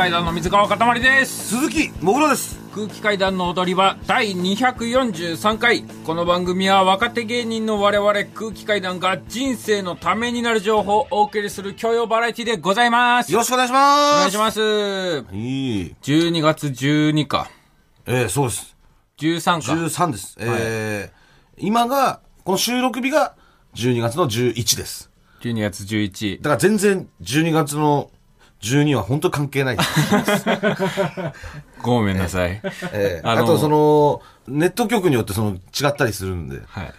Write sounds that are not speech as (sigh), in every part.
階段の水川かたまりです。鈴木もぐろです。空気階段の踊り場第243回。この番組は若手芸人の我々空気階段が人生のためになる情報をお送りする教養バラエティでございます。よろしくお願いしおます。願いします。い。い12月12かえー、そうです。13か。13です。えー今がこの収録日が12月の11です。12月11だから全然12月の12は本当関係ない。(laughs) ごめんなさい、あのえーあとそのネット局によってその違ったりするんで。はい。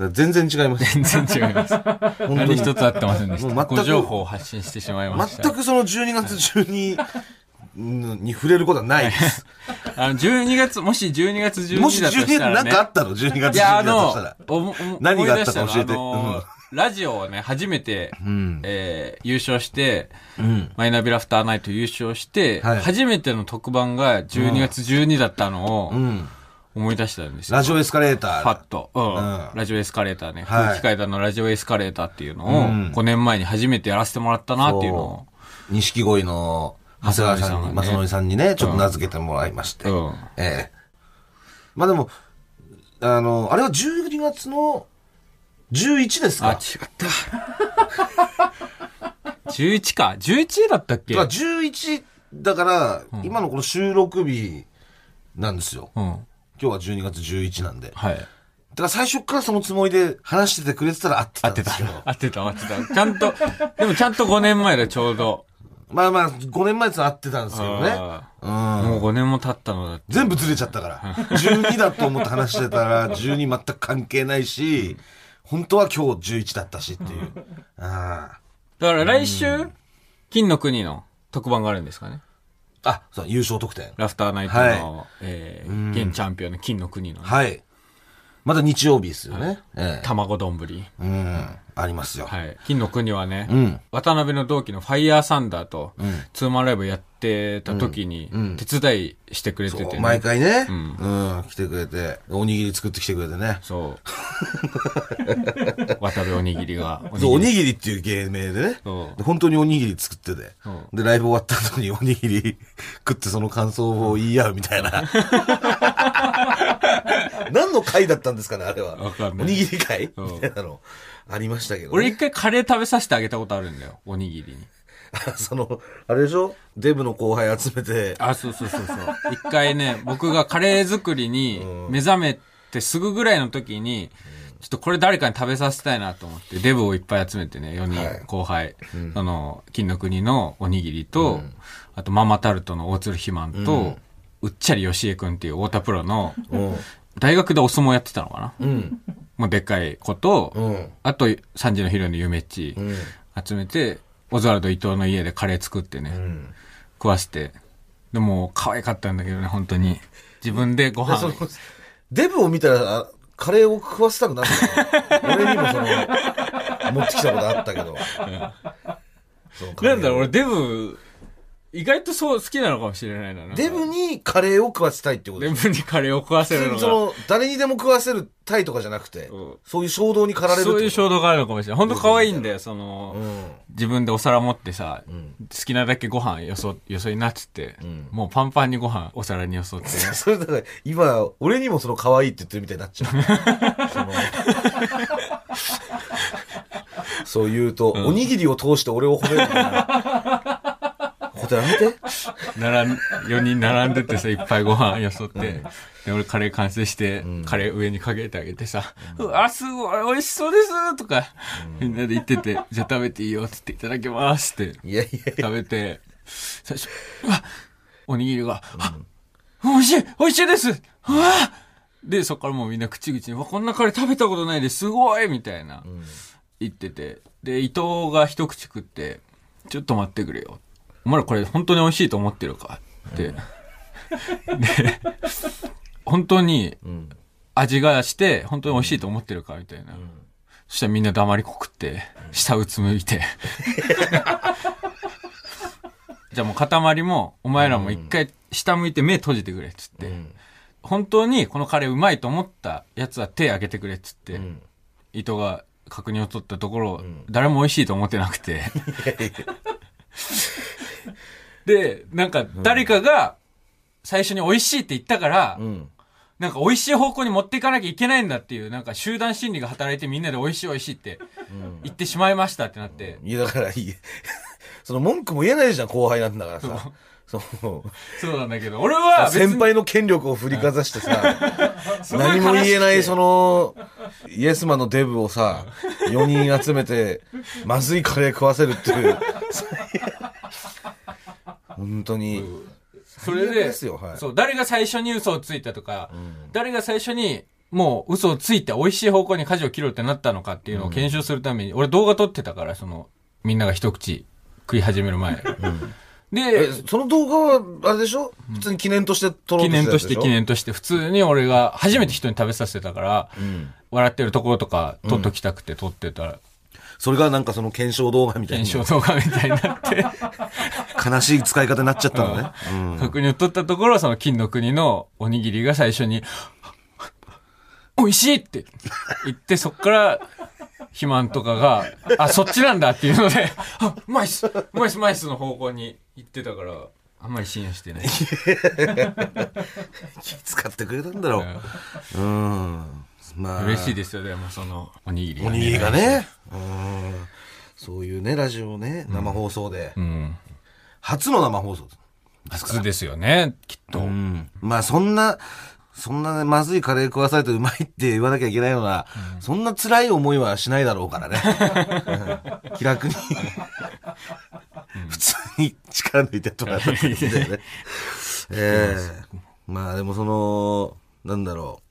ら全然違います。全然違います。本当何に一つ合ってませんでした。もう全くご情報を発信してしまいました。全くその12月12に触れることはないです。(laughs) あの12月もし12月12もし12だとしたら、ね、なんかあったの ?12 月12いや、あだとのしたら、おお何があったか教えて。たのあのラジオをね、初めて、ん。えー優勝して、うん。マイナビラフターナイト優勝して、はい。初めての特番が12月12だったのをうん。思い出したんですよ。ラジオエスカレーター。パッと、うん。うん。ラジオエスカレーターね、はい。空気階段のラジオエスカレーターっていうのを、うん。5年前に初めてやらせてもらったなっていうのを、錦鯉の長谷川さんに、正正則さんにね、ちょっと名付けてもらいまして。うん。ええ。まあでも、あの、あれは12月の11ですあ、違かった。(laughs) 11か ?11 だったっけ？だから11だから、今のこの収録日なんですよ。うん。今日は12月11なんで。だはい。から最初からそのつもりで話しててくれてたら合ってた合ってたんですけど。。合ってた、合ってた。ちゃんと、でもちゃんと5年前だ、ちょうど。まあまあ、5年前って合ってたんですけどね。あうん。もう5年も経ったのだって。全部ずれちゃったから。12だと思って話してたら、12全く関係ないし、本当は今日11だったしっていう。あだから来週、金の国の特番があるんですかね。あ。あ、そう、優勝得点。ラフターナイトの、えー現チャンピオンの金の国のね、はい。まだ日曜日ですよね。ええ。卵丼。うん。ありますよ。はい。金の国はね、うん。渡辺の同期のファイヤーサンダーと、ツーマンライブやってた時に、手伝いしてくれてて、ね。毎回ね、ううん、来てくれて、おにぎり作ってきてくれてね。そう。(laughs) 渡辺おにぎりが。そう、おりにぎりっていう芸名でね。本当におにぎり作っててう。で、ライブ終わった後におにぎり (laughs) 食ってその感想を言い合うみたいな。(laughs) 何の会だったんですかね、あれは。おにぎり会？うんみたいなの。ありましたけど、ね。俺一回カレー食べさせてあげたことあるんだよ。おにぎりに。(laughs) その、あれでしょ？デブの後輩集めて、あ、そうそうそうそう。一回ね、僕がカレー作りに目覚めてすぐぐらいの時に、ちょっとこれ誰かに食べさせたいなと思って、デブをいっぱい集めてね、4人、はい後輩、その、金の国のおにぎりと、あとママタルトの大鶴ひまんと、うっちゃりよしえくんっていう太田プロの、うん。大学でお相撲やってたのかな、うん。もうでっかい子と、うん。あと3時の昼のゆめっち、うん。集めて、オズワルド伊藤の家でカレー作ってね、うん。食わせて。でも、可愛かったんだけどね、本当に。自分でご飯。デブを見たら、あカレーを食わせたくなったの (laughs) 俺にもその、持ってきたことあったけど。なんだろう、俺デブ、意外とそう好きなのかもしれないな。なんかデブにカレーを食わせたいってことデですブにカレーを食わせるのが。その、誰にでも食わせるたいとかじゃなくて、うんそういう衝動に駆られるってこと？そういう衝動があるのかもしれない。本当可愛いんだよ、その、うん。自分でお皿持ってさ、ん好きなだけご飯よそ、よそいなっつって、んもうパンパンにご飯お皿によそって。(laughs) それだから、今、俺にもその可愛いって言ってるみたいになっちゃう。(laughs) そのそう言うと、おにぎりを通して俺を褒めるみたいな。ことやめて。並ん、4人並んでてさ、いっぱいご飯よそって、で、俺カレー完成して、カレー上にかけてあげてさ、うわ、すごい美味しそうですとか、みんなで言ってて、じゃあ食べていいよって言っていただきますっていやいや。食べて、最初、うわ、おにぎりが、あ美味しい美味しいですうわで、そこからもうみんな口々に、うわ、こんなカレー食べたことないです、すごいみたいな、言ってて。で、伊藤が一口食って、ちょっと待ってくれよ。お前らこれ本当に美味しいと思ってるかって。で、本当にん味がして、本当に美味しいと思ってるかみたいな。そしたらみんな黙りこくって、下うつむいて。(laughs) じゃあもう塊も、お前らも一回下向いて目閉じてくれっつって。本当にこのカレーうまいと思ったやつは手挙げてくれっつって、ん伊藤が確認を取ったところ、誰も美味しいと思ってなくて。(laughs) (laughs) で、なんか誰かが最初に美味しいって言ったから、うん。なんか美味しい方向に持っていかなきゃいけないんだっていう、なんか集団心理が働いてみんなで美味しい美味しいって言ってしまいましたってなって。いや、だからいい。(laughs) その文句も言えないじゃん、後輩なんだからさ。そう。そうなんだけど、俺は先輩の権力を振りかざしてさ、(laughs) 何も言えないその、イエスマンのデブをさ、4人集めて、まずいカレー食わせるっていう。本当に。それ最悪で、はい。そう、誰が最初に嘘をついたとか、誰が最初にもう嘘をついて美味しい方向に舵を切ろうってなったのかっていうのを検証するために、俺動画撮ってたから、その、みんなが一口食い始める前。でえ、、その動画は、あれでしょ？普通に記念として撮ろう記念として記記念として、普通に俺が初めて人に食べさせてたから、ん。笑ってるところとか撮っときたくて撮ってたら、それがなんかその検証動画みたいに検証動画みたいになって、悲しい使い方になっちゃったのね。うん確認を取ったところ、その金の国のおにぎりが最初に、美味しいって言って、そっから、肥満とかが、あ、そっちなんだっていうので、あ、うまいっす、うまいっす、うまいっすの方向に行ってたから、あんまり信用してない。気使ってくれたんだろう。うん。まあ。嬉しいですよ、でもその、おにぎりおにぎりが。ね。うん。そういうね、ラジオね、生放送で。うん。初の生放送ですから。普通ですよね、きっと。うん。まあそんな、そんなね、まずいカレー食わされてうまいって言わなきゃいけないような、そんな辛い思いはしないだろうからね。うん気楽に、普通に力抜いてやってもらったんだよね。(laughs) ええまあでもその、なんだろう。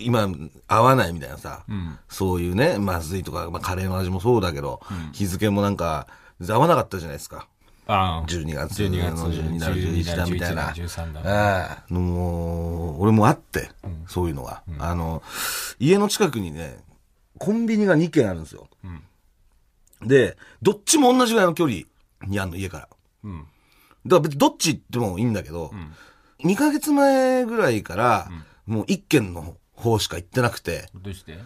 今、合わないみたいなさ、んそういうね、まずいとか、まあ、カレーの味もそうだけど、日付もなんか、合わなかったじゃないですか。ああ。12月12月の12だ、11だみたいな。13だ。ああ、もう、俺もあって、そういうのが。あの、家の近くにね、コンビニが2軒あるんですよ。で、どっちも同じぐらいの距離にあるの、家から。うん。だから別にどっち行ってもいいんだけど、2ヶ月前ぐらいから、もう1軒の方しか行ってなくて、どうして？っ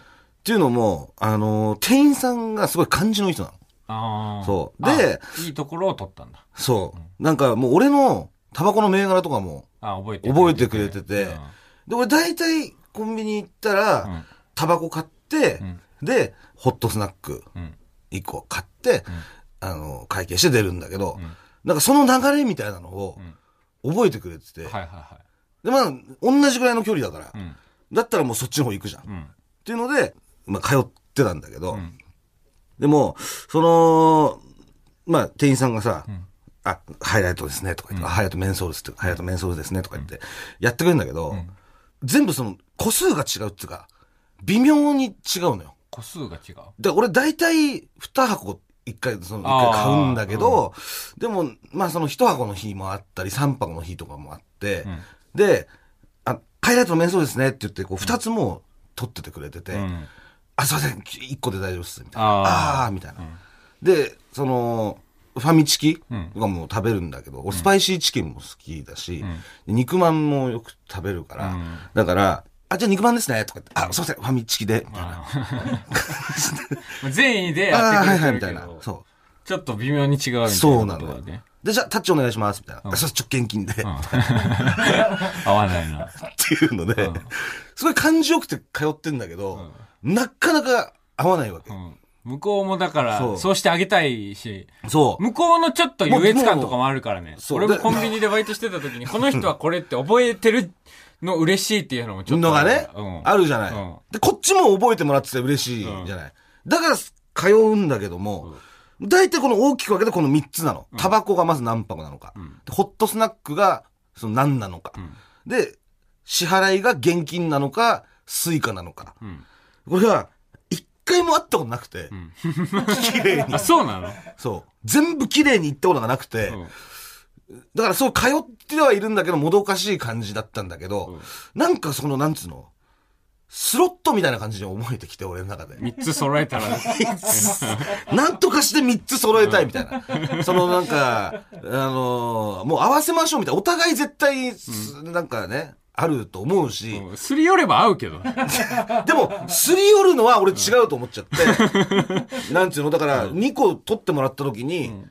ていうのも、あの、店員さんがすごい感じのいい人なの。ああ。そうであ、いいところを取ったんだ。そう。なんかもう俺のタバコの銘柄とかもあ覚えて覚えてくれてて、うんで、俺大体コンビニ行ったら、んタバコ買って、で、ホットスナックうん。1個買って、あの、会計して出るんだけど、なんかその流れみたいなのを覚えてくれてて、はいはいはで、まあ、同じぐらいの距離だから、い。うん。だったらもうそっちの方行くじゃん。っうん。ていうので、まあ、通ってたんだけど、ん。でも、その、まあ、店員さんがさ、あ、ハイライトですね、とか言って、あハイライトメンソールですハイライトメンソールですね、とか言って、やってくれるんだけど、全部その、個数が違うっていうか、微妙に違うのよ。個数が違う。で、俺大体2箱1回、その1回買うんだけど、でも、まあその1箱の日もあったり、3箱の日とかもあって、で、あ、ハイライトのメンソールですねって言って、こう2つも取っててくれてて、うん。あ、すいません、1個で大丈夫です、みたいな。あーあみたいな。で、その、ファミチキとかも食べるんだけど、俺スパイシーチキンも好きだし、で肉まんもよく食べるから、だから、あ、じゃあ肉まんですね、とか言って、あ、すいません、ファミチキで、みたいな。善意 (laughs) であやってくれてるけみたいなど。、そちょっと微妙に違うみたいなう。そうなのよことだね。。で、じゃあタッチお願いします、みたいな。うです、直現金で、っ (laughs) 合わないな。ていうので、すごい感じよくて通ってんだけど、なかなか合わないわけ。うん。向こうもだから、そう。そうしてあげたいし、そう。向こうのちょっと優越感とかもあるからね。そう。俺もコンビニでバイトしてた時に、この人はこれって覚えてるの嬉しいっていうのもちょっとのがね、うん。あるじゃない、うん。で、こっちも覚えてもらってて嬉しいじゃない、だから通うんだけども、大体この大きく分けてこの3つなの。タバコがまず何箱なのか。でホットスナックがその何なのか。で、支払いが現金なのか、 Suica なのか。んこれが、一回もあったことなくて、綺麗に (laughs) あ、。そうなの？そう。全部綺麗に行ったことがなくて、だからそう通ってはいるんだけど、もどかしい感じだったんだけど、なんかその、なんつうの、スロットみたいな感じに思えてきて、俺の中で。三つ揃えたら、なんとかして3つ揃えたいみたいな。そのなんか、あのーもう合わせましょうみたいな。お互い絶対、なんかね、あると思うし、すり寄れば合うけど。でも、すり寄るのは俺違うと思っちゃって、なんていうの、だから2個取ってもらった時に、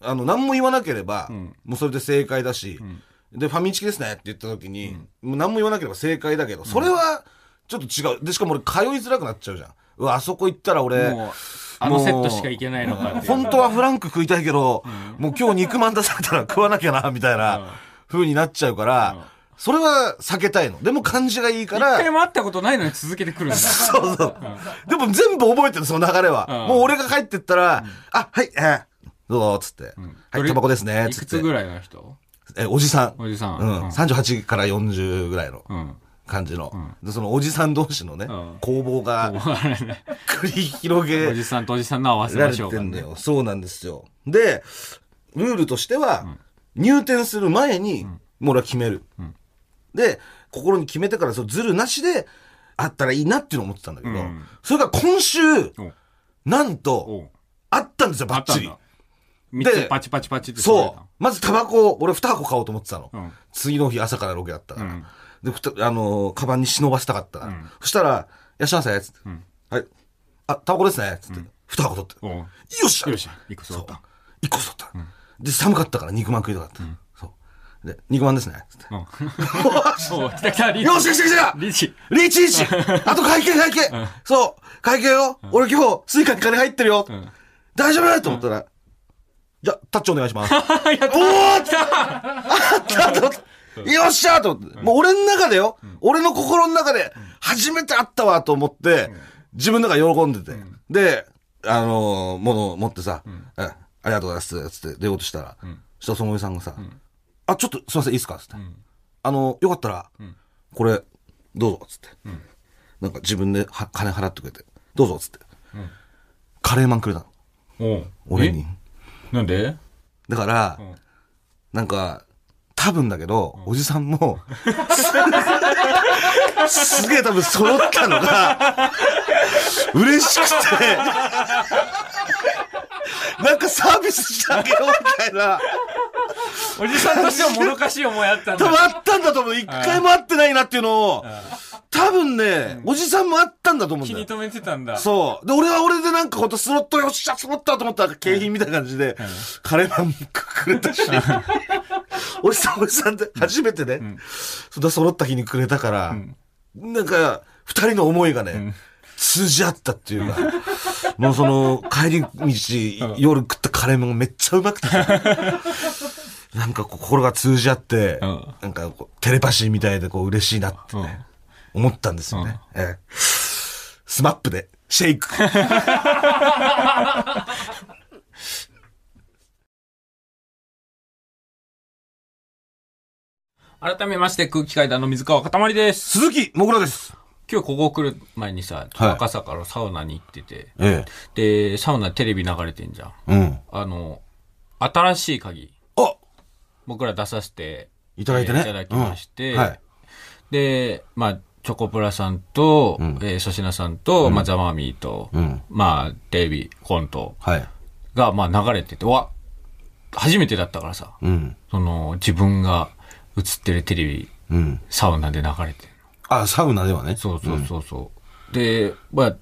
あの、何も言わなければ、ん。もうそれで正解だし、で、ファミチキですねって言った時に、もう何も言わなければ正解だけど、それは、ちょっと違う。で、しかも俺通いづらくなっちゃうじゃん。うわ、あそこ行ったら俺、あのセットしかいけないのか。本当はフランク食いたいけど、もう今日肉まん出されたら食わなきゃな、みたいな風になっちゃうから、それは避けたいの。でも感じがいいから、一回も会ったことないのに続けてくるんだ。(laughs) そうそう。でも全部覚えてる、その流れは。うんもう俺が帰ってったら、あ、はい、えーどうぞ、つって。はい、タバコですね、つって。いくつぐらいの人？え、おじさん。おじさんうん。うん38から40ぐらいのうん。感じの。で、そのおじさん同士のねうん、攻防が (laughs) 繰り広げおじさんとおじさんの合わせられて。んだよ。そうなんですよ。で、ルールとしては、入店する前に、もう俺は決める。で、心に決めてから、そう、ずるなしで、あったらいいなっていうのを思ってたんだけど、うんそれが今週、おなんと、あったんですよ、バッチリあったんだ。。三つパチパチパチってそう。まずタバコ、俺2箱買おうと思ってたの。うん次の日朝からロケだったから。うんで、ふた、あのーカバンに忍ばせたかった。から。そしたら、いらっしゃいませ、つって。はい。あ、タバコですね、つって。2箱取って。よっしゃ。よっしゃ。一個揃った。一個揃った。で、寒かったから肉まん食いたかった。そう。で、肉まんですね、つって。う。ん。(laughs) おう。来た来た、リーチ。よし来た来た。リーチ。リーチ。リーチあと会計会計。そう。会計よ。俺今日、 Suica に金入ってるよ。ん。大丈夫？と思ったら、じゃあ、タッチお願いします。(laughs) やった。おー来た。(laughs) あった。とよっしゃーと思って。もう俺の中でよ、俺の心の中で、初めて会ったわと思って、自分の中で喜んでて。で、あのー、物を持ってさ、えありがとうございます、つって出ようとしたら、そしたらそのおじさんがさ、あ、ちょっとすいません、いいですかつって。あの、よかったら、これ、どうぞ、つって。なんか自分では金払ってくれて、どうぞ、つって。カレーマンくれたの。俺に。え？なんで？だから、なんか、多分だけど、おじさんも、すすげえ多分揃ったのが、嬉しくて、なんかサービスしてあげようみたいな、おじさんとしてはもどかしい思いあったんだ。多分あったんだと思う。一回も会ってないなっていうのを、多分ね、おじさんもあったんだと思うんだよ。気に留めてたんだ。そう。で、俺は俺でなんかほんとスロットよっしゃ、スロットと思ったら景品みたいな感じで、カレーマンくれたし、(laughs) おじさんおじさんで初めてね、そんな揃った日にくれたから、なんか、二人の思いがね、通じ合ったっていうか、もうその、帰り道、夜食ったカレーマンがめっちゃうまくてさ、(laughs) なんか心が通じ合って、うん。なんかテレパシーみたいでこう嬉しいなってね、思ったんですよね。ええ。 SMAP で、 SHAKE。(laughs) 改めまして空気階段の水川かたまりです。鈴木もぐらです。今日ここ来る前にさ、はい赤坂のサウナに行ってて、えで、サウナテレビ流れてんじゃん。え。うん。あの、新しい鍵、あ僕ら出させていただいてね。いただきましてうんはい。で、まあ、チョコプラさんと、えー粗品さんと、まあ、ザ・マーミーと、んまあ、テレビ、コントはい。が、まあ、流れてて、わ初めてだったからさ、うん。その、自分が映ってるテレビ、うん。サウナで流れてるあ、サウナではね。そうそうそうそう。で、まあ、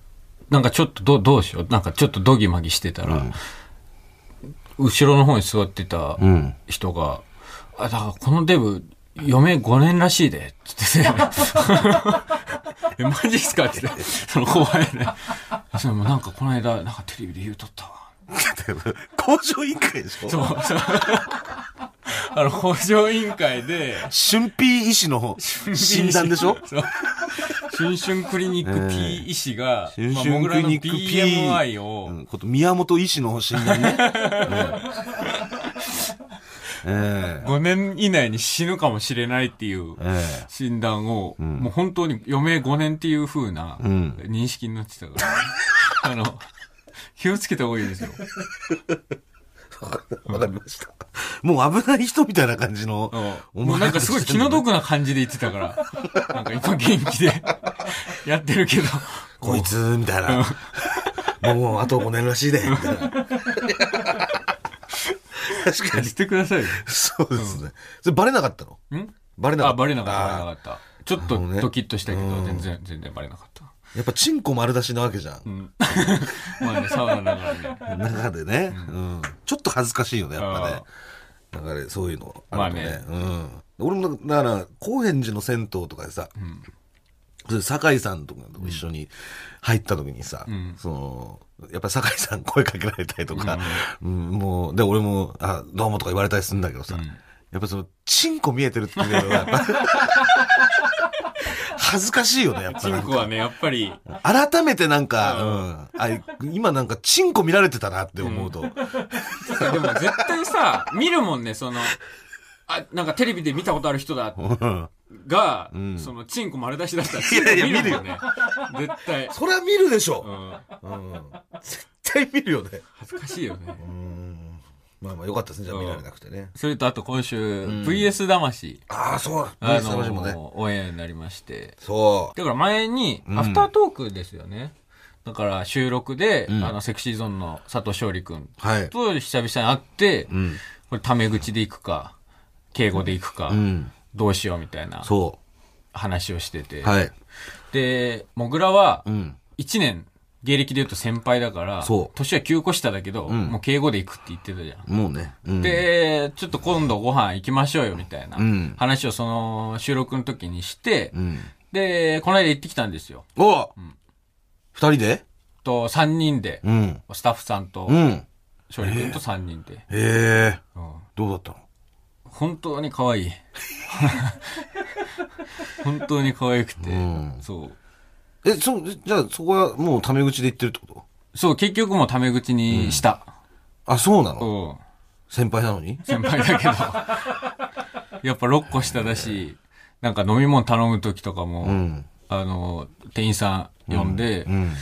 なんかちょっとどう、どうしよう。なんかちょっとドギマギしてたら、後ろの方に座ってたうん。人が、あ、だからこのデブ、嫁5年らしいで、つってて、え、マジっすかってその後輩で。(laughs) それもなんかこの間、なんかテレビで言うとったわ。工場委員会でしょ？そう、そう。あの、補助委員会で、春 P 医師の診断でしょ？そう。新春クリニック P 医師が、新まあ、春クリニック P。BMI を、うんこと宮本医師の診断ね。ええ。5年以内に死ぬかもしれないっていうええ。診断を、もう本当に余命5年っていう風なうん。認識になってたから、(laughs) あの、気をつけた方がいいですよ。(laughs) わかりました。もう危ない人みたいな感じの。お前もうなんかすごい気の毒な感じで言ってたから、なんか今元気で (laughs) やってるけど、こいつ、みたいな。もうあと5年らしいで、みたいな。確かに。してくださいよ。そうですね。それバレなかったの？ん？バレなかった。あ、バレなかった、バレなあかった。ちょっとドキッとしたけど、うん全然、全然バレなかった。やっぱチンコ丸出しなわけじゃん。うん。(laughs) まあね、サウナの中で。中でね、うん。ちょっと恥ずかしいよね、やっぱね。だからそういうのあるとね。うん。俺も、だから、高円寺の銭湯とかでさ、それ酒井さんとかと一緒に入った時にさ、その、やっぱり酒井さん声かけられたりとか、うんもう、で、俺も、あ、どうもとか言われたりするんだけどさ、やっぱその、チンコ見えてるっていうのが、(laughs) 恥ずかしいよね、やっぱチンコはね、やっぱり、改めてなんか、うん。あ、今なんかチンコ見られてたなって思うと。(laughs) でも絶対さ、見るもんね、その、あ、なんかテレビで見たことある人だ、うんが、んその、チンコ丸出しだったら、いやいやチンコもんね。絶対。それは見るでしょ。うん。うん。絶対見るよね。恥ずかしいよね。うん。まあまあよかったですね、じゃあうん見られなくてね。それとあと今週、VS 魂、ああ、そう。あ VS 魂もね。の、オンエアになりまして。そだから前に、うんアフタートークですよね。だから収録で、うんあの、セクシーゾーンの佐藤勝利くんう。はい。と久々に会って、うん。これタメ口で行くか、敬語で行くか、うん。どうしようみたいなそ話をしてて。う。はい。で、もぐらはう、ん。1年、芸歴で言うと先輩だから、そう年は9個下だけど、んもう敬語で行くって言ってたじゃん。もうね。うん、で、ちょっと今度ご飯行きましょうよみたいなうん話をその収録の時にして、うん。で、この間行ってきたんですよ。お二人で？と、3人で、うん。スタッフさんとう、ん。勝利君と3人で、へえ。うんどうだったの？本当に可愛い。(laughs) 本当に可愛くて、んそう。え、そ、じゃあそこはもうタメ口で言ってるってこと？そう、結局もうタメ口にした。あ、そうなの？うん。先輩なのに？先輩だけど。やっぱ6個下だし、なんか飲み物頼む時とかも、うん。あの、店員さん呼んで、うん。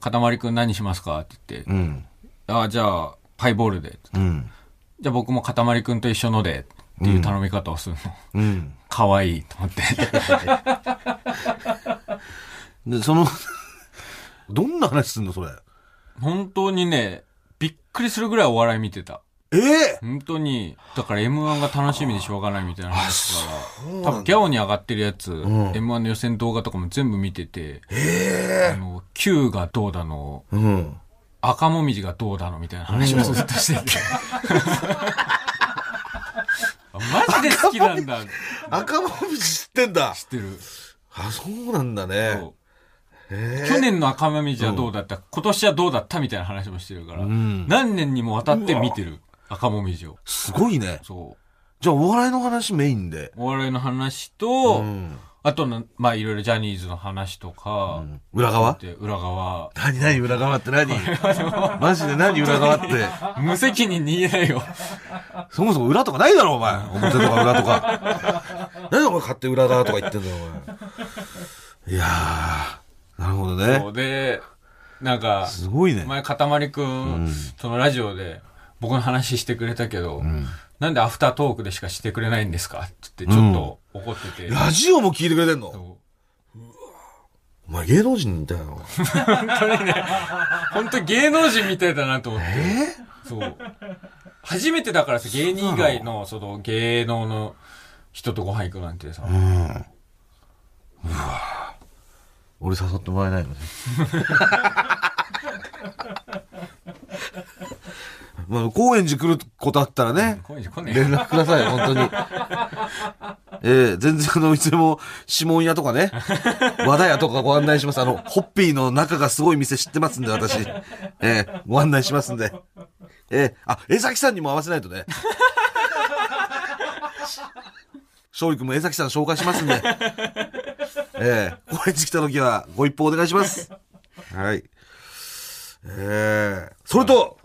かたまりくん何しますか？って言って、うん。あじゃあ、ハイボールで。うん。じゃあ僕もかたまりくんと一緒ので、っていう頼み方をするの。うん。可愛いと思って。(laughs) で、その、(laughs) どんな話すんのそれ？本当にね、びっくりするぐらいお笑い見てた。ええ？本当に、だから M1 が楽しみでしょうがないみたいな話から、多分ギャオに上がってるやつ、ん M1 の予選動画とかも全部見てて、えあの、Q がどうだの、えうん。赤もみじがどうだのみたいな話をずっとしてて。(laughs) マジで好きなんだ。赤もみじ知ってんだ知ってる。あ、そうなんだね。そうへ去年の赤もみじはどうだった、今年はどうだった？みたいな話もしてるから、ん何年にもわたって見てる？赤もみじを。すごいね。そう。じゃあお笑いの話メインで。お笑いの話と、うん。あとの、まあいろいろジャニーズの話とか、裏側？で裏側、何何裏側って何？マジで何裏側って？無責任に言えないよ。そもそも裏とかないだろ、お前。表とか裏とか。(laughs) 何でお前勝手に裏側とか言ってんだよ、お前。いやー、なるほどそね。うで、なんか、すごいね。前、かたまりくん、そのラジオで僕の話してくれたけど、なんでアフタートークでしかしてくれないんですか？って言ってちょっと怒ってて。ラジオも聞いてくれてんの？そうお前芸能人みたいな。(laughs) 本当に芸能人みたいだなと思って。え？そう。初めてだからさ、芸人以外の、その、芸能の人とご飯行くなんてさ、うん。うわ俺誘ってもらえないのね。(laughs) まあ、高円寺来ることあったらね、こういうの来ねえ連絡ください、本当に。ええ全然あの、いつでも、指紋屋とかね、(laughs) 和田屋とかご案内します。あの、ホッピーの中がすごい店知ってますんで、私。ええご案内しますんで。ええあ、江崎さんにも合わせないとね。(laughs) 勝利君も江崎さん紹介しますんで。(laughs) ええ高円寺来た時はご一報お願いします。はい。ええそれと、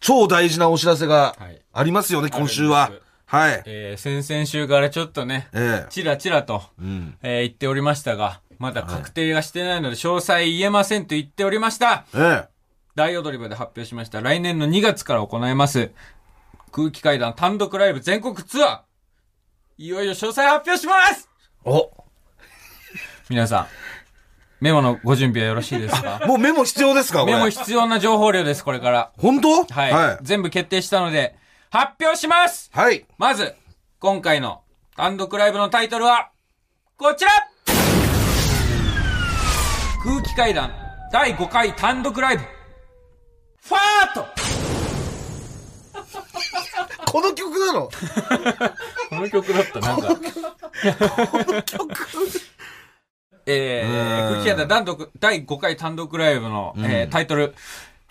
超大事なお知らせがはいありますよね、今週はあるんです。はい。えー先々週からちょっとね、ええちらちらと、うん。えー言っておりましたが、まだ確定がしてないので、詳細言えませんと言っておりました。ええ大踊り場で発表しました。来年の2月から行います。空気階段単独ライブ全国ツアー。いよいよ詳細発表しますお皆さん、メモのご準備はよろしいですか？もうメモ必要ですか。メモ必要な情報量です、これから。本当？はい。はい。全部決定したので、発表しますはい。まず、今回の単独ライブのタイトルは、こちら空気階段第5回単独ライブ、ファートこの曲なの？(laughs) この曲だった、なんか。えー、空気階段単独第5回単独ライブの、えータイトル、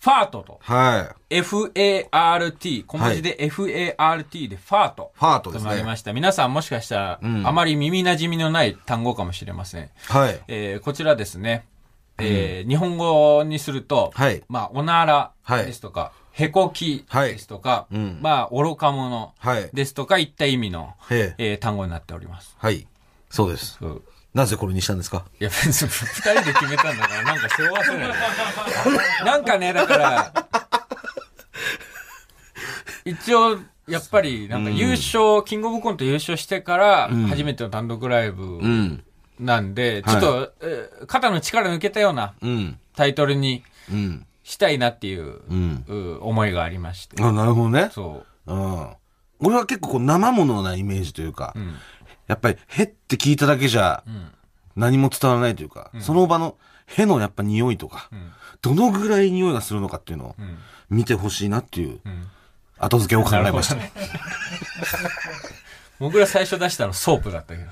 ファートと、はい。F-A-R-T、小文字で F-A-R-T でファート。ファートですね。となりました。皆さんもしかしたら、んあまり耳馴染みのない単語かもしれません。はい。えーこちらですね、えー日本語にすると、はいまあ、おならはいですとか、へこきですとか、うんまあ、愚か者はい。ですとかいった意味の、へえ。えー単語になっております。はい。そうです。なぜこれにしたんですか？いや、別に二人で決めたんだから、なんか背負わせないで。なんかね、だから、一応、やっぱり、なんか優勝、キングオブコント優勝してから、初めての単独ライブうん。なんで、ちょっと、えー肩の力抜けたようなうん。タイトルにうん。したいなっていう、うん。う思いがありまして。あ、なるほどね。そうん。俺は結構こう生ものなイメージというか、う。うん。やっぱり、屁って聞いただけじゃうん。何も伝わらないというか、その場の屁のやっぱ匂いとか、うん。どのぐらい匂いがするのかっていうのをうん。見てほしいなっていううん。後付けを考えました。ね (laughs) 僕ら最初出したのソープだったけど。(laughs)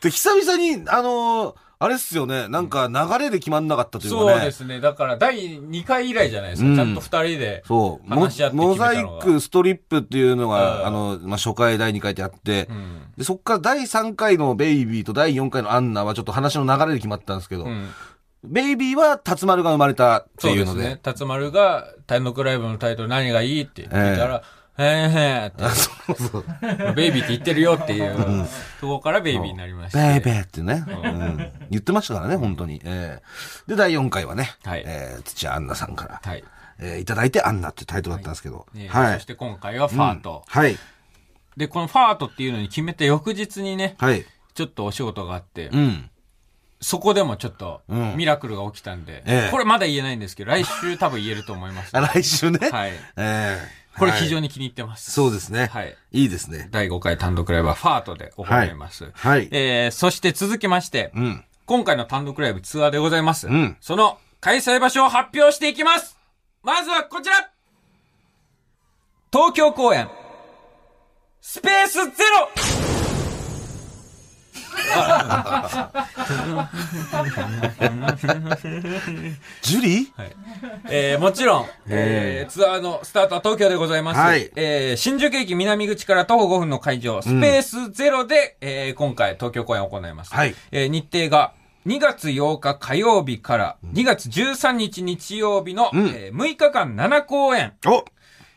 で、久々に、あのーあれっすよね、なんか流れで決まんなかったというかね。そうですね。だから第2回以来じゃないですか。うんちゃんと2人で。話し合ってモザイク、ストリップっていうのうんが、あの、まあ、初回第2回であって、うん。で、そっから第3回のベイビーと第4回のアンナはちょっと話の流れで決まったんですけど、うん。ベイビーは辰丸が生まれたってそういうので、ですね。辰丸が単独ライブのタイトル何がいいって言ったら、へーへーって、そうそう。ベイビーって言ってるよっていうところからベイビーになりました。ベイベーってね、うん言ってましたからね、本当に。えーで、第4回はね、はいえー土屋アンナさんから、はい。えーいただいてアンナっていうタイトルだったんですけど、ねはい。そして今回はファート。はい。で、このファートっていうのに決めた翌日にね、はい。ちょっとお仕事があって、うん。そこでもちょっとうんミラクルが起きたんで、ええこれまだ言えないんですけど、来週多分言えると思います。あ来週ね。はい。えーこれ非常に、に気に入ってます。そうですね。はい。いいですね。第5回単独ライブはファートで行います。はい。えー、そして続きまして、うん。今回の単独ライブツアーでございます。うんその開催場所を発表していきますまずはこちら東京公演、スペースゼロジュリー？はい。えー、もちろん、えー、ツアーのスタートは東京でございます。はい。えー、新宿駅南口から徒歩5分の会場、スペースゼロで、えー、今回東京公演を行います。はい。えー、日程が、2月8日火曜日から2月13日日曜日の、うん。えー6日間7公演、お。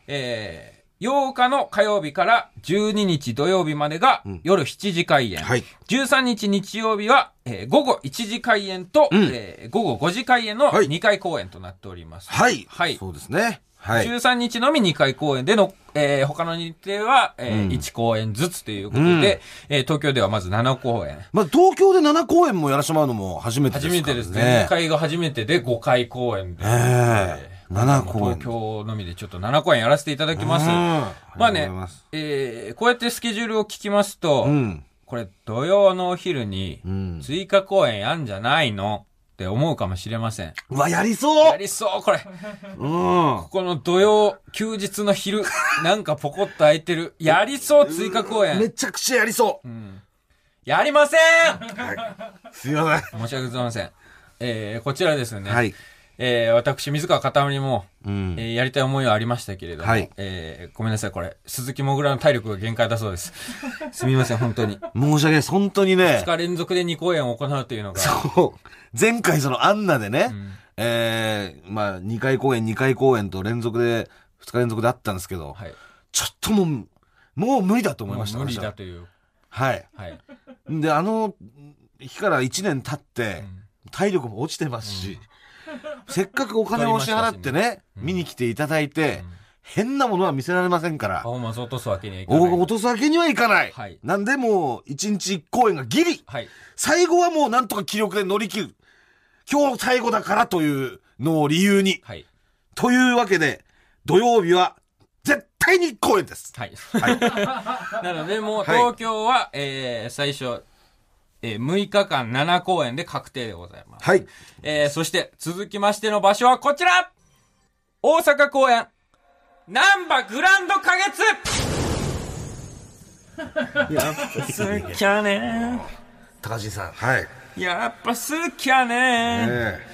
えー、8日の火曜日から12日土曜日までが夜7時開演。はい。13日日曜日は、えー午後1時開演と、うんえー午後5時開演のはい2回公演となっております。はい。はいそうですね。はい。13日のみ2回公演での、えー他の日程は、えーうん1公演ずつということで、うんえー東京ではまず7公演。まあ、東京で7公演もやらせてもらうのも初めてですね。初めてですね。前回が初めてで5回公演で。ええ7公演東京のみでちょっと7公演やらせていただきます。まあね、えーこうやってスケジュールを聞きますと、うん。これ土曜のお昼にうん。追加公演やんじゃないの？って思うかもしれません。うわ、やりそうやりそう、これ。うん。ここの土曜、休日の昼、(laughs) なんかポコッと空いてる。やりそう、追加公め演。ちゃくちゃやりそうん。やりませんう。すいません。申し訳ございません。えー、こちらですね。はい。えー、私、水川かたまりも、うん。えーやりたい思いはありましたけれども、はいえーごめんなさい、これ、鈴木もぐらの体力が限界だそうです。(laughs) すみません、本当に。申し訳ない。本当にね2。日連続で2公演を行うというのが、そう。前回そのアンナでね、うんえー、まあ、2回公演、2回公演と連続で、2日連続であったんですけど、はい。ちょっともう、もう無理だと思いました。無理だという。はい。はい。で、あの日から1年経って、うん体力も落ちてますし、(laughs) せっかくお金を支払ってね、うん見に来ていただいて、うん変なものは見せられませんからパ、フォーマンスを落とすわけにはいかない。お落とすわけにはいかない。はいなんでもう、1日1公演がギリはい。最後はもうなんとか気力で乗り切る。今日最後だからというのを理由に。はい。というわけで、土曜日は絶対に1公演です。はい。はい。(laughs) なので、もうはい東京は、えー、最初、えー6日間7公演で確定でございます。はい。えーそして続きましての場所はこちら大阪公演、ナンバグランド花月やっぱ好きやね高橋さん。はい。やっぱ好きやねえ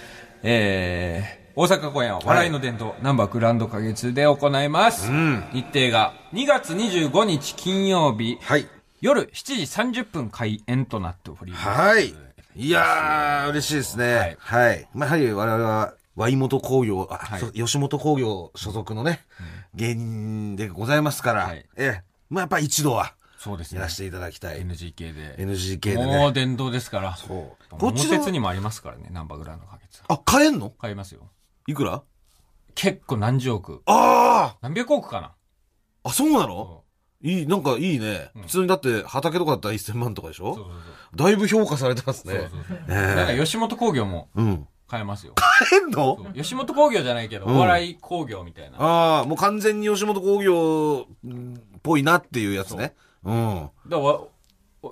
えー、大阪公演は笑いの伝統、ナンバーグランド花月で行います。日程が2月25日金曜日、えはい。夜7時30分開演となっております。はい。いやー、嬉しいですね。はい。まあ、やはり我々は、ワイモト工業、あ、いそう吉本工業所属のね、芸人でございますから、はいええ。まあ、やっぱ一度は、そうですねやら。せていただきたい。NGK で。NGK でもうね。伝統ですから。そう。ここっちのにもありますからね、ナンバーグランド花月は。あ、買えんの？買いますよ。いくら？結構何十億。あ何百億かな。ああ、そうなの？いい、なんかいいね。普通にだって畑とかだったら1000万とかでしょ？そうそうだいぶ評価されてますね。そう。そうそうえだからえ吉本興業もうん。買えますよ。買えんの？そう吉本興業じゃないけど、うんお笑い興業みたいな。ああ、もう完全に吉本工業うんっぽいなっていうやつね。うん。だからわ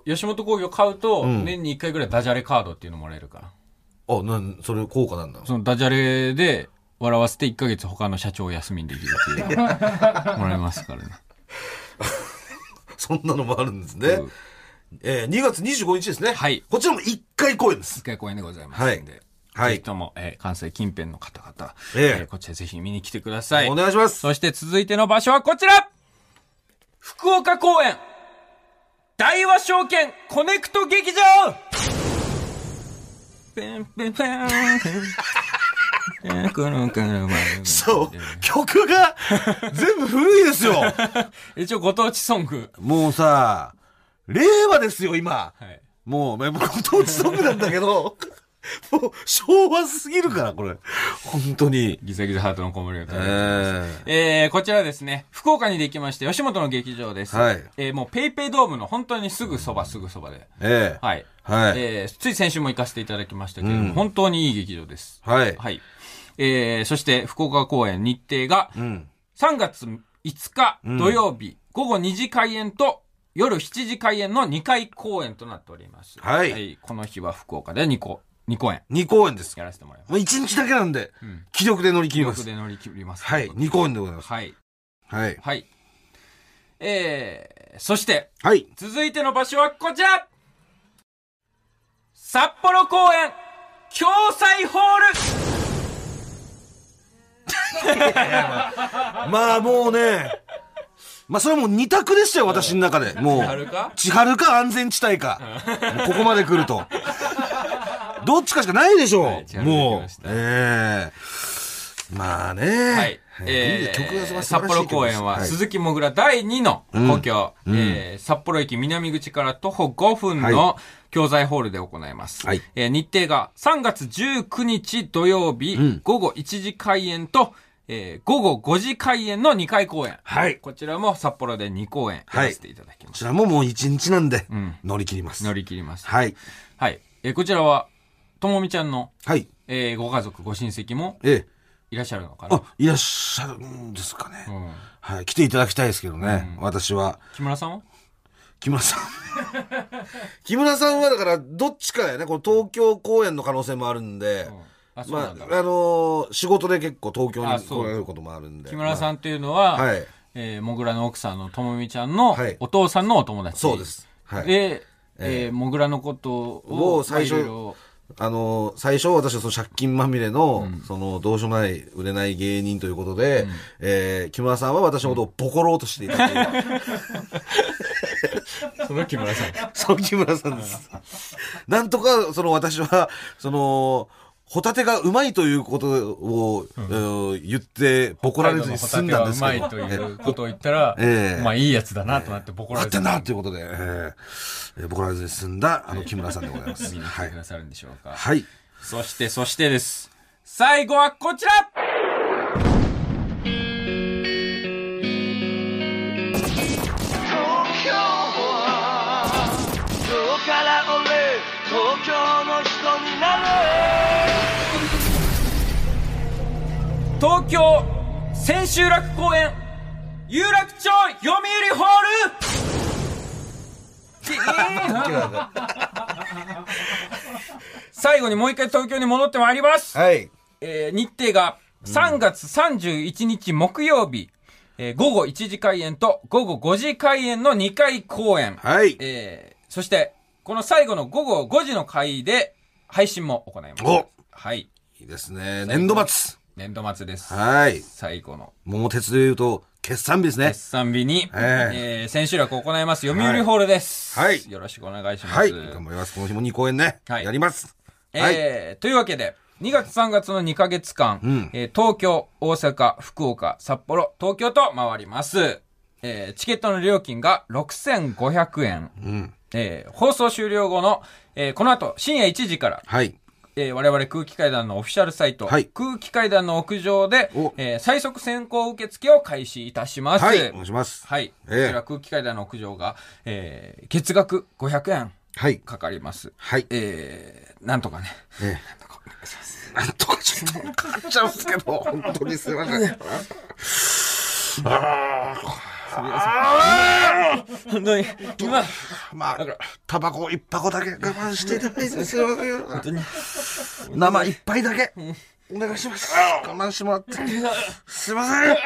吉本興業買うと、うん年に1回ぐらいダジャレカードっていうのもらえるから。あ、なん、それ効果なんだ。そのダジャレで笑わせて1ヶ月他の社長を休みにできるっていう。もらえますからね。(laughs) (laughs) そんなのもあるんですね。うんえー、2月25日ですね。はいこちらも1回公演です一。回公演でございますんで。はいぜひとも、えー関西近辺の方々、えええーこちらぜひ見に来てください。お願いします。そして続いての場所はこちら福岡公演大和証券コネクト劇場ペンペンペンそう、曲が全部古いですよ。(laughs) 一応ご当地ソング。もうさ、令和ですよ、今。はい。もう、まあご当地ソングなんだけど、もう昭和すぎるから、これ。本当に。ギザギザハートの子守歌えーえー、こちらですね、福岡にできまして、吉本の劇場です。はいえー、もうペイペイドームの本当にすぐそば、すぐそばで。ええはい。はいえー、つい先週も行かせていただきましたけれども、うん本当にいい劇場です。はい。はい。えー、そして福岡公演日程がうん。3月5日うん土曜日、午後2時開演と夜7時開演の2回公演となっております。はいこの日は福岡で2個、2公演2公演です。やらせてもらいます。もう1日だけなんで、ん気力で乗り切ります。記録で乗り切ります。はい。2公演でございます。はい。はい。はい。えー、そして、はい。続いての場所はこちら札幌公演共済ホール (laughs) まあもうね、まあそれはもう二択でしたよ、私の中で。もう。千春か？安全地帯か。もうここまで来ると。どっちかしかないでしょう。はいもうええまあね。はい。ええー、札幌公演は、はい鈴木もぐら第2の故郷、うんえー札幌駅南口から徒歩5分はの教材ホールで行います。はいえー日程が3月19日土曜日、うん午後1時開演と、えー午後5時開演の2回公演。はいこちらも札幌で2公演やらせていただきます。こちらももう一日なんでん、乗り切ります。乗り切ります。はい。はい。えーこちらは、ともみちゃんの、はい。えーご家族、ご親戚もええ。いらっしゃるのかな？あ、いらっしゃるんですかね。うん。はい。来ていただきたいですけどね。私は。木村さんは？木村さん？(laughs) 木村さんはだから、どっちかやね。この東京公演の可能性もあるんで。うまあ、なんだ。あのー仕事で結構東京に来られることもあるんで。木村さん。んっていうのは、はい。えー、もぐらの奥さんのともみちゃんのはいお父さんのお友達。そうです。はい。で、えー、もぐらのことをを最初まあいろいろあのー最初私はその借金まみれの、そのどうしようもない売れない芸人ということで、えー木村さんは私のことをボコろうとしていたという、その木村さん。(laughs) そう木村さんです。なんとか、その私は、その、ホタテがうまいということを、えー言って、ボコられずに済んだんですけど。うまいということを言ったら、ええまあいいやつだなとなってボコられやってんなということで、えーえーボコられずに済んだ、あの木村さんでございます。(laughs) 見に来はいてく。ださるんでしょうか。はい。そして、そしてです。最後はこちら東京千秋楽公演有楽町読売ホール最後にもう一回東京に戻ってまいります。はい。えー日程が3月31日木曜日、えー午後1時開演と午後5時開演の2回公演。はい。えーそして、この最後の午後5時の回で配信も行います。おはい。いいですね。年度末。年度末です。はい。最後の桃鉄で言うと、決算日ですね決。算日に、ええー千秋楽を行います読売ホールです。はいよろしくお願いします。はい。頑張ります。この日も2公演ね。はいやります。はい。えーというわけで、2月3月の2ヶ月間、んえー東京、大阪、福岡、札幌、東京と回ります。えーチケットの料金が6500円。うん。えー放送終了後の、えーこの後深夜1時から、はい。えー我々空気階段のオフィシャルサイト、はい空気階段の屋上でお、えー最速先行受付を開始いたします。はい。お願いします。はい。ええこちら空気階段の屋上が、えー月額500円はい。かかります。はい。えー、なんとかね。ええ。なんとかちょっとかかっちゃうんですけど、本当にすいません。(laughs) 本当に、今、まあ、タバコ一箱だけ我慢していただいてすいません。本当に。生一杯だけ。お願いします。我慢してもらって。すいません。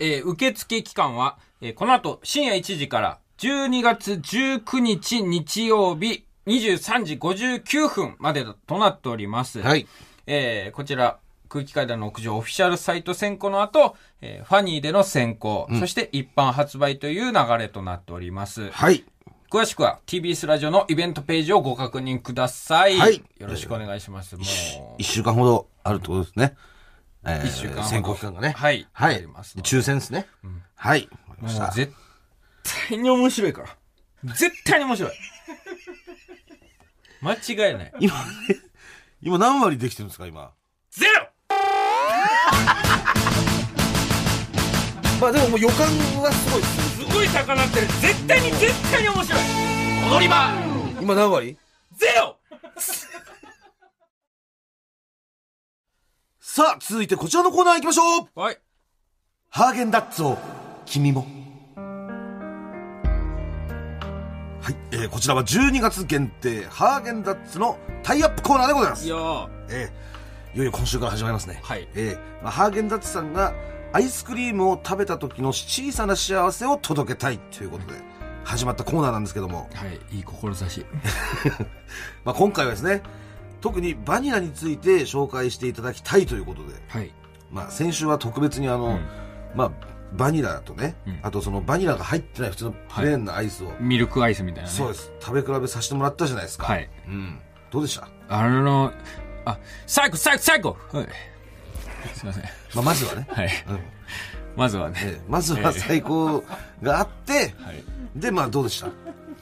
えー受付期間は、えーこの後深夜1時から12月19日日曜日23時59分までとなっております。はい。えーこちら、空気階段の屋上オフィシャルサイト選考の後、えーファニーでの選考、そして一般発売という流れとなっております。はい。詳しくは TBS ラジオのイベントページをご確認ください。はいよろしくお願いします。もう一、週間ほどあるってことですね。えー一週間選考期間がね。はいはい抽選ですね。はい。わかりましたもう絶対に面白いから。絶対に面白い。(laughs) 間違いない。今、今何割できてるんですか、今？ゼロまあでももう予感はすごいです。すごい高鳴ってる。絶対に絶対に面白い。踊り場今何割？ゼロ (laughs) さあ、続いてこちらのコーナー行きましょうはい。ハーゲンダッツを君も。はい、えー、こちらは12月限定、ハーゲンダッツのタイアップコーナーでございます。いやーえー、いよいよ今週から始まりますね。はいえーまあ、ハーゲンダッツさんがアイスクリームを食べた時の小さな幸せを届けたいということで、始まったコーナーなんですけども、はい、いい志。(laughs) まあ、今回はですね、特にバニラについて紹介していただきたいということで、はい。まあ、先週は特別にあの、うんまあ、バニラとね、うんあとそのバニラが入ってない普通のプレーンなアイスを、ミルクアイスみたいなね。そうです。食べ比べさせてもらったじゃないですか。はい。うん。どうでした？あの、あ、最高、最高、最高はい。すいません。まあ、まずはね。はい。うんまずはね。ええまずは最高があって、はい。で、まあ、どうでした？い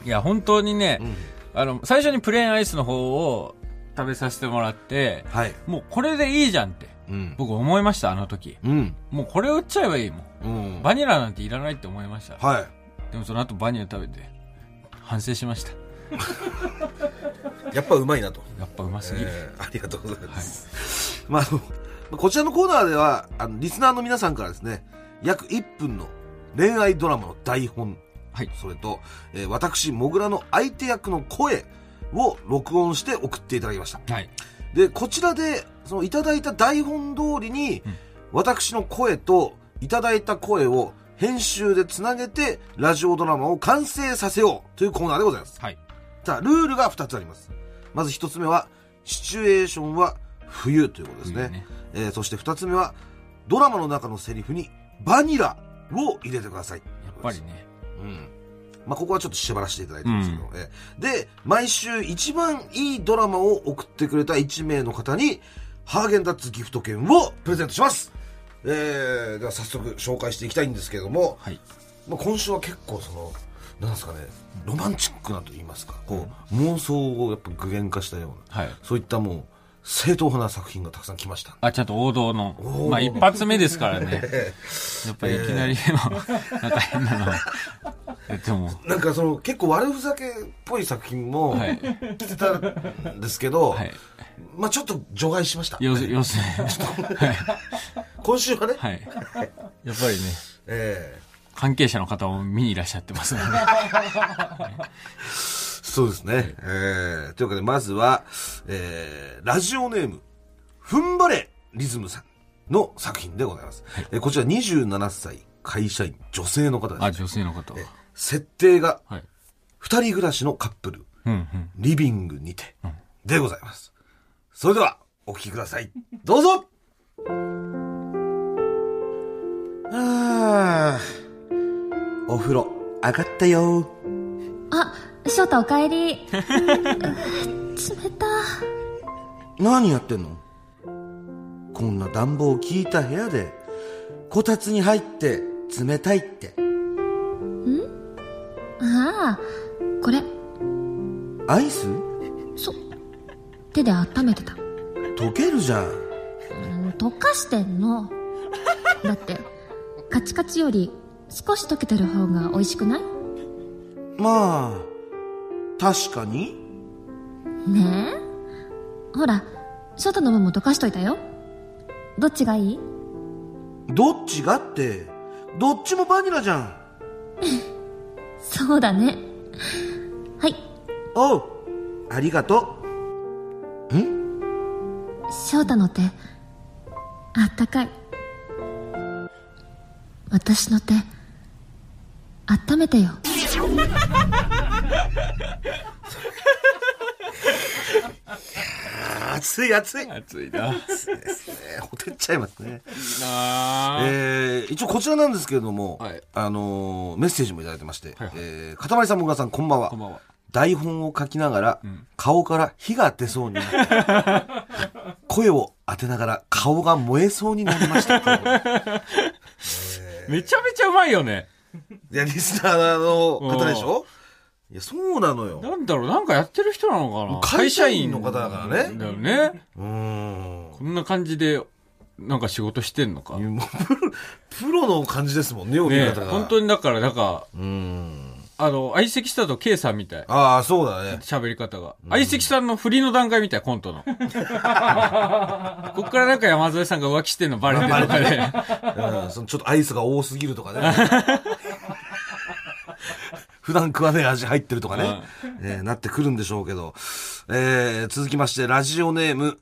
や、本当にね、うんあの、最初にプレーンアイスの方を食べさせてもらって、はい。もうこれでいいじゃんって、うん。僕思いました、あの時。うん。もうこれ売っちゃえばいいもん。うん。バニラなんていらないって思いました。はい。でもその後バニラ食べて、反省しました。(laughs) やっぱうまいなと。やっぱうますぎる。えーありがとうございます。まあ、あの、まあこちらのコーナーでは、あの、リスナーの皆さんからですね、約1分の恋愛ドラマの台本、はい。それと、えー私、モグラの相手役の声を録音して送っていただきました。はい。で、こちらで、そのいただいた台本通りに、うん私の声といただいた声を編集でつなげて、ラジオドラマを完成させようというコーナーでございます。はい。さあ、ルールが2つあります。まず1つ目は、シチュエーションは冬ということですね。冬ねえーそして2つ目は、ドラマの中のセリフにバニラを入れてください。やっぱりね。うん。まあ、ここはちょっと縛らせていただいてますけど、えーで、毎週一番いいドラマを送ってくれた1名の方に、ハーゲンダッツギフト券をプレゼントします。えー、では早速紹介していきたいんですけれども、はい。まあ、今週は結構その、なんですかね、ロマンチックなと言いますか、こう、妄想をやっぱ具現化したような、はい。そういったもう、正統派な作品がたくさん来ました。あ、ちゃんと王道のまあ一発目ですからね。やっぱりいきなりの、(laughs) なんか変なの。えでも、なんかその、結構悪ふざけっぽい作品もはい。来てたんですけど、はい。まあちょっと除外しました。要す要するに。はい。今週はね、はい。やっぱりね、え関係者の方も見にいらっしゃってますので。ー (laughs) そうですね。えー、というわけで、まずは、えー、ラジオネーム、ふんばれリズムさんの作品でございます。えーこちら27歳、会社員、女性の方です。あ、女性の方。設定が、はい。二人暮らしのカップル、うんうん。リビングにて、でございます。それでは、お聞きください。どうぞあーお風呂、上がったよ。あ、翔太おかえり。う冷た。何やってんの？こんな暖房効いた部屋で、こたつに入って冷たいって。ああ、これ、アイス？そ、手で温めてた。溶けるじゃん。うん溶かしてんの。だって、カチカチより少し溶けてる方が美味しくない？まあ、確かに？ねえ。ほら、翔太の分も溶かしといたよ。どっちがいい？どっちがって、どっちもバニラじゃん。(laughs) そうだね。はい、おう、ありがと翔太の手、あったかい。私の手、温めてよ。う。熱い熱い。暑いな。えーほてっちゃいますね。なーえー、一応こちらなんですけれども、はいあのーメッセージもいただいてまして、はいはいえー、かたまりさんもぐらさんこんばんは。こんばんは。台本を書きながら、顔から火が出そうになって、(laughs) 声を当てながら顔が燃えそうになりました。(laughs) めちゃめちゃうまいよね。いや、リスナーの方でしょ？いや、そうなのよ。なんだろう、なんかやってる人なのかな？会社員の方だからねだよね。うーん。こんな感じで、なんか仕事してんのか？プロ、の感じですもんね、お見方が。本当にだから、なんか、うーん。あの、相席したと K さんみたい。ああ、そうだね。喋り方が。相席さんの振りの段階みたい、コントの。(laughs) こっからなんか山添さんが浮気してんのバレてるとかで。うん、そのちょっとアイスが多すぎるとかね。(laughs) 普段食わねえ味入ってるとかね、えーなってくるんでしょうけど。えー続きまして、ラジオネーム、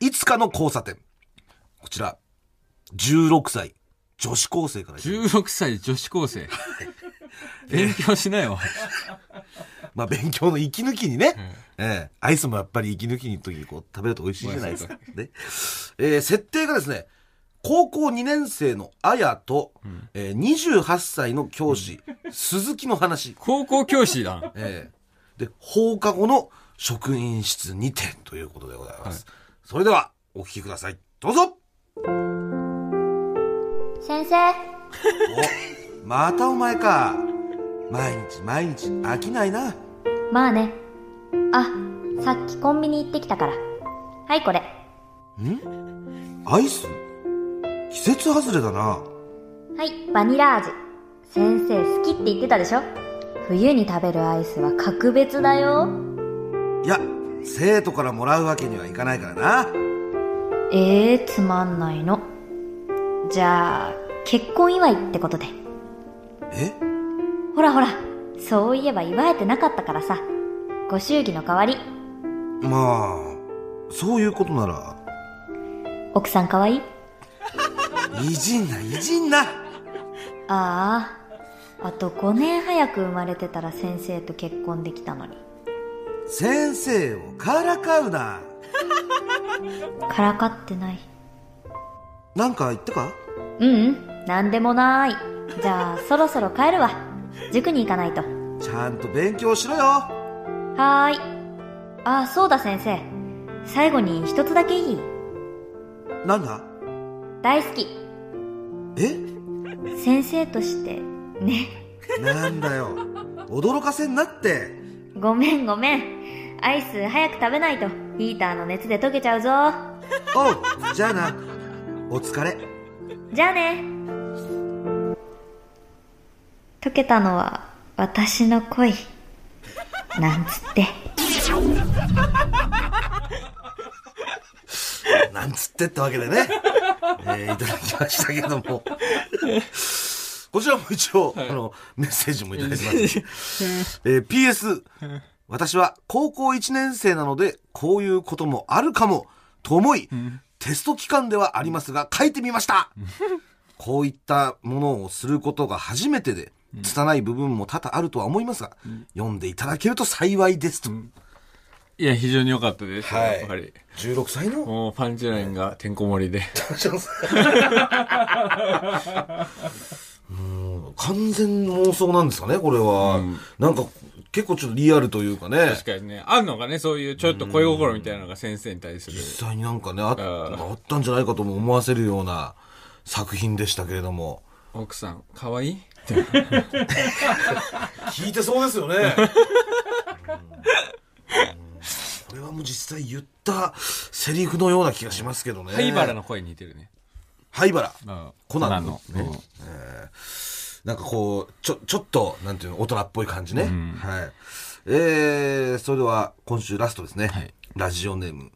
いつかの交差点。こちら、16歳、女子高生からいただきました16歳女子高生。(laughs) 勉強しなよ。(laughs) まあ勉強の息抜きにね、ええアイスもやっぱり息抜きに時にこう食べると美味しいじゃないですか。ね。えー設定がですね、高校2年生のあやと、えー28歳の教師、鈴木の話。高校教師だ。(laughs) ええで、放課後の職員室にてということでございます。それでは、お聞きください。どうぞ先生、お、またお前か。毎日毎日飽きないな。まあね。あ、さっきコンビニ行ってきたから。はい、これ。アイス？季節外れだな。はい、バニラ味。先生好きって言ってたでしょ？冬に食べるアイスは格別だよ。いや、生徒からもらうわけにはいかないからな。えー、つまんないの。じゃあ、結婚祝いってことで。え？ほらほら、そういえば祝えてなかったからさ。ご祝儀の代わり。まあ、そういうことなら、奥さん可愛いい？じんな、いじんな。ああ、あと5年早く生まれてたら先生と結婚できたのに。先生をからかうな。(laughs) からかってない。なんか言ったか？うんうん、なんでもない。じゃあ、そろそろ帰るわ。塾に行かないと。ちゃんと勉強しろよ。はーい。あ、そうだ先生。最後に一つだけいい？なんだ？大好き。え？先生として、ね。なんだよ。驚かせんなって。ごめんごめん。アイス早く食べないと、ヒーターの熱で溶けちゃうぞ。おう、じゃあな。お疲れ。じゃあね。溶けたのは、私の恋。なんつって。なんつってってわけでね。(laughs) えーいただきましたけども。こちらも一応、あの、メッセージもいただきまして。(laughs) えー PS、私は高校1年生なので、こういうこともあるかも、と思い、テスト期間ではありますが、書いてみました。こういったものをすることが初めてで、拙い部分も多々あるとは思いますが、読んでいただけると幸いですと。いや、非常に良かったですよ。はいやっぱり。16歳の？もうパンチラインがてんこ盛りで。(laughs) 完全妄想なんですかね、これは。なんか、結構ちょっとリアルというかね。確かにね。あんのがね、そういうちょっと恋心みたいなのが先生に対する。実際になんかねあっああったんじゃないかとも思わせるような作品でしたけれども。奥さん、可愛い？(laughs) 聞いてそうですよね。(laughs) はもう実際言ったセリフのような気がしますけどね。灰原の声に似てるね。灰原？うんコナンのコナンねなんかこう、ちょ、ちょっと、なんていうの、大人っぽい感じね。はい。えー、それでは今週ラストですね。はいラジオネーム、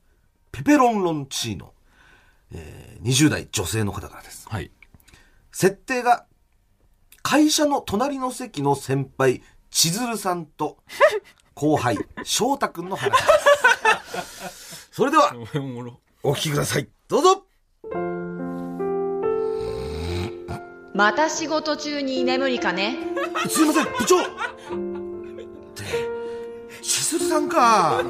ペペロンロンチーノ。えー、20代女性の方からです。はい。設定が、会社の隣の席の先輩、千鶴さんと、(laughs) 後輩、翔太くんの話です。それでは、お聞きください。どうぞまた仕事中に居眠りかね？すいません、部長って、千鶴さんか。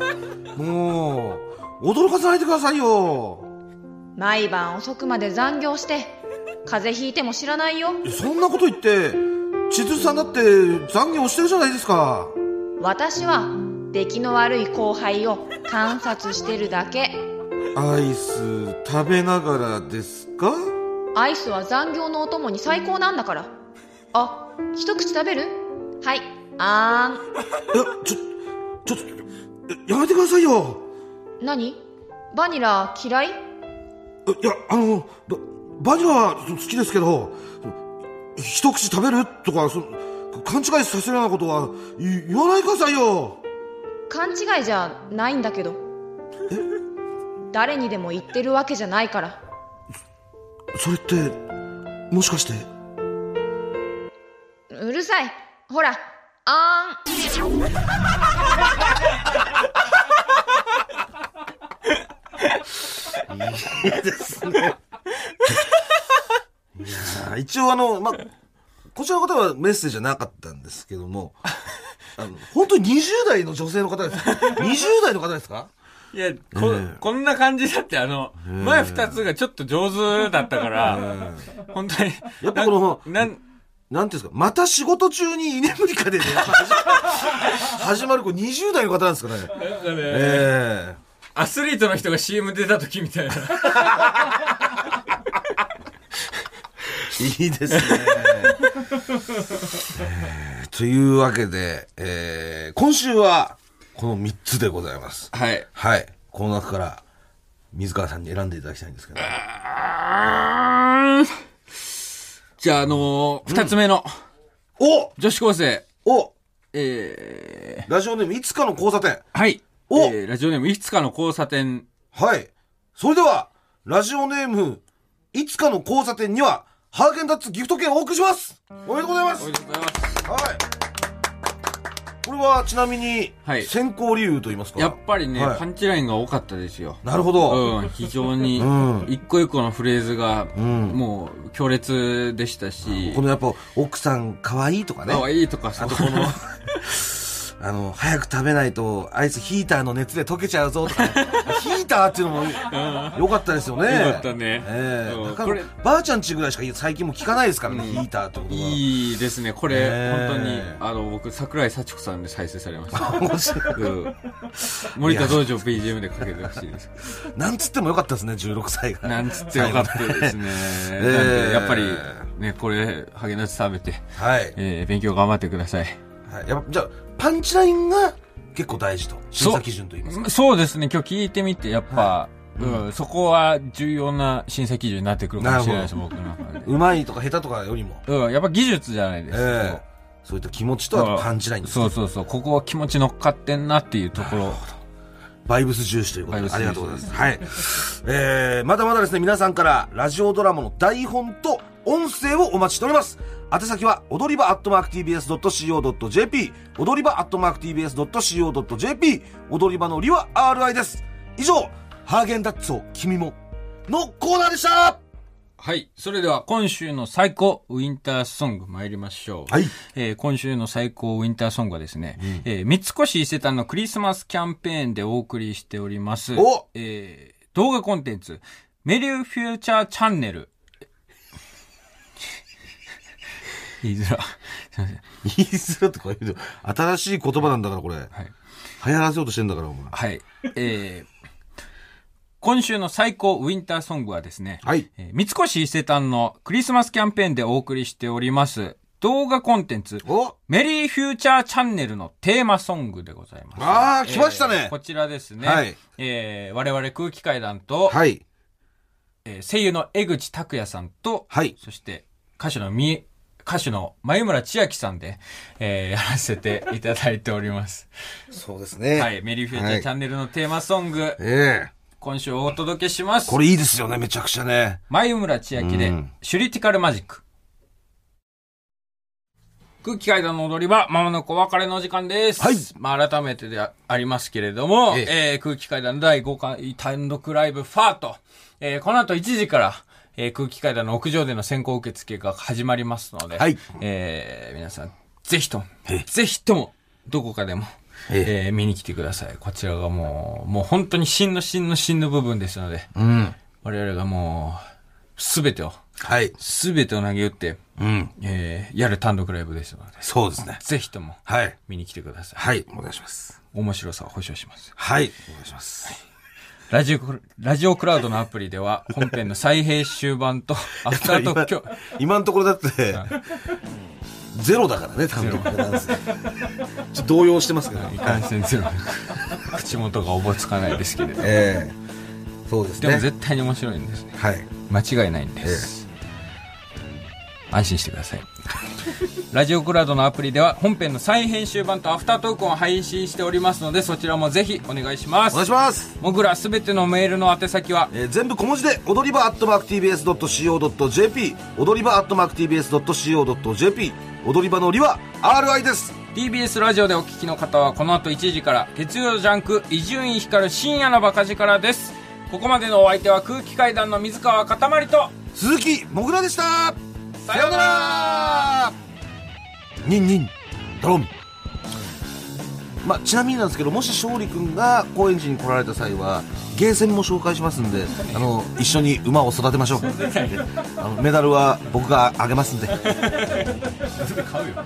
もう、驚かさないでくださいよ。毎晩遅くまで残業して風邪ひいても知らないよそんなこと言って、千鶴さんだって残業してるじゃないですか。私は出来の悪い後輩を観察してるだけ。アイス食べながらですか？アイスは残業のお供に最高なんだから。あ一口食べる？はいあいや、ちょ、ちょっと、ややめてくださいよ。ーん何？バニラ嫌い？いや、あの、ババニラは好きですけど、一口食べるとか、そ勘違いさせるようなことはい言わないでくださいよ。勘違いじゃないんだけど。誰にでも言ってるわけじゃないから。それって、もしかして、うるさい。ほら。あーん。(laughs) あ (laughs) 一応あの、ま、こちらの方はメッセージじゃなかったんですけども、あの、本当に20代の女性の方ですか (laughs) ?20 代の方ですか？いや、こ、こんな感じだって、あの、前二つがちょっと上手だったから、(laughs) 本当に。やっぱこのなん、なんていうんですかまた仕事中に居眠りかでね、(laughs) 始まる子20代の方なんですかね。なんかね、えアスリートの人が CM 出た時みたいな。えいいですね。え (laughs) ーというわけで、えー今週はこの3つでございます。はい。はい。この中から、水川さんに選んでいただきたいんですけど。じゃあ、あのー二つ目のお女子高生、おえー、ラジオネームいつかの交差点。はい。おえーラジオネームいつかの交差点。はい。それでは、ラジオネーム、いつかの交差点には、ハーゲンダッツギフト券をお送りしますおめでとうございますおめでとうございます。はい。これはちなみに、はい選考理由と言いますか？やっぱりね、はいパンチラインが多かったですよ。なるほど。うん、非常に (laughs) うん、一個一個のフレーズが、んもう、強烈でしたしこ、のやっぱ、奥さん可愛いとかね。可愛いとか、そ (laughs) うあとこの、あの、早く食べないと、アイスヒーターの熱で溶けちゃうぞとか、ね、(laughs) ヒーターっていうのも良かったですよね。よかったねええなかなかうんこればあちゃんちぐらいしか最近も聞かないですからね、ヒーターってことは。いいですね。これ、ねえ本当に、あの、僕、桜井幸子さんで再生されました。面白いうん森田道場 BGM でかけてほしいです。なんつってもよかったですね、16歳が。なんつってよかったですね。えなんで、やっぱり、ね、これ、ハゲナッツ食べて、はい。えー勉強頑張ってください。はい、やっぱじゃあ、パンチラインが結構大事と。審査基準と言いますか。そうですね、今日聞いてみて、やっぱ、うん、そこは重要な審査基準になってくるかもしれないです、僕の中で。うまいとか下手とかよりも、うん、やっぱ技術じゃないですか。ええそういった気持ちとパンチラインそうそうそう。ここは気持ち乗っかってんなっていうところ。バイブス重視ということで、ありがとうございます。はい。えー、まだまだですね、皆さんからラジオドラマの台本と音声をお待ちしております。宛先は、踊り場アットマーク TBS.CO.JP、踊り場アットマーク TBS.CO.JP、踊り場のりは RI です。以上、ハーゲンダッツを君も、のコーナーでしたはい。それでは今週の最高ウィンターソング参りましょう。はいえー今週の最高ウィンターソングはですね、えー三越伊勢丹のクリスマスキャンペーンでお送りしております。おえー動画コンテンツ、メリューフューチャーチャンネル。言いづら。(laughs) すいません。言いづらとか言うと、新しい言葉なんだから、これ。はい。流行らせようとしてんだから、お前。はい。えー今週の最高ウィンターソングはですね、はい。えー三越伊勢丹のクリスマスキャンペーンでお送りしております動画コンテンツ、おメリーフューチャーチャンネルのテーマソングでございます。あー来ましたねえーこちらですね。はいえー我々空気階段と、はい。えー声優の江口拓也さんと、はいそして歌手のみ、歌手の眉村千秋さんで、えーやらせていただいております。そうですね。はい。メリーフューチャーチャンネルのテーマソング、ええ今週お届けします。これいいですよね、めちゃくちゃね。眉村千秋で、うんシュリティカルマジック。空気階段の踊り場、まもなくお別れのお時間です。はいまあ、改めてであありますけれども、ええー空気階段第5回単独ライブファート。えーこの後1時から、えー空気階段の屋上での先行受付が始まりますので、はいえー皆さん、ぜひともえ、ぜひとも、どこかでも、ええー見に来てください。こちらがもう、もう本当に真の真の真の部分ですので、うん。我々がもう、すべてを、はい。すべてを投げ打って、うん。えーやる単独ライブですので、そうですね。ぜひともはい。見に来てください。はい。お願いします。面白さを保証します。はい。お願いします。ラジオク、ラジオクラウドのアプリでは、本編の再編集版と、アフタートーク今日、今のところだって、ゼロだからね、単独なんですよちょっと動揺してますけど。いかんせんゼロ。口元がおぼつかないですけれど。ええそうですでもね。絶対に面白いんですね。はい。間違いないんです。安心してください。(laughs) ラジオクラウドのアプリでは本編の再編集版とアフタートークを配信しておりますのでそちらもぜひお願いしますお願いします。もぐらすべてのメールの宛先はえー全部小文字で、踊り場アットマーク TBS.CO.JP、踊り場アットマーク TBS.CO.JP、踊り場のりは RI です。TBS ラジオでお聞きの方はこの後1時から月曜ジャンク伊集院光深夜のバカ力ですここまでのお相手は空気階段の水川かたまりと鈴木もぐらでしたさようなら。ニンニンドロン。まあ、ちなみになんですけどもし勝利君が高円寺に来られた際はゲーセンも紹介しますんであの一緒に馬を育てましょう。(laughs) あのメダルは僕があげますんで。(laughs) 買うよ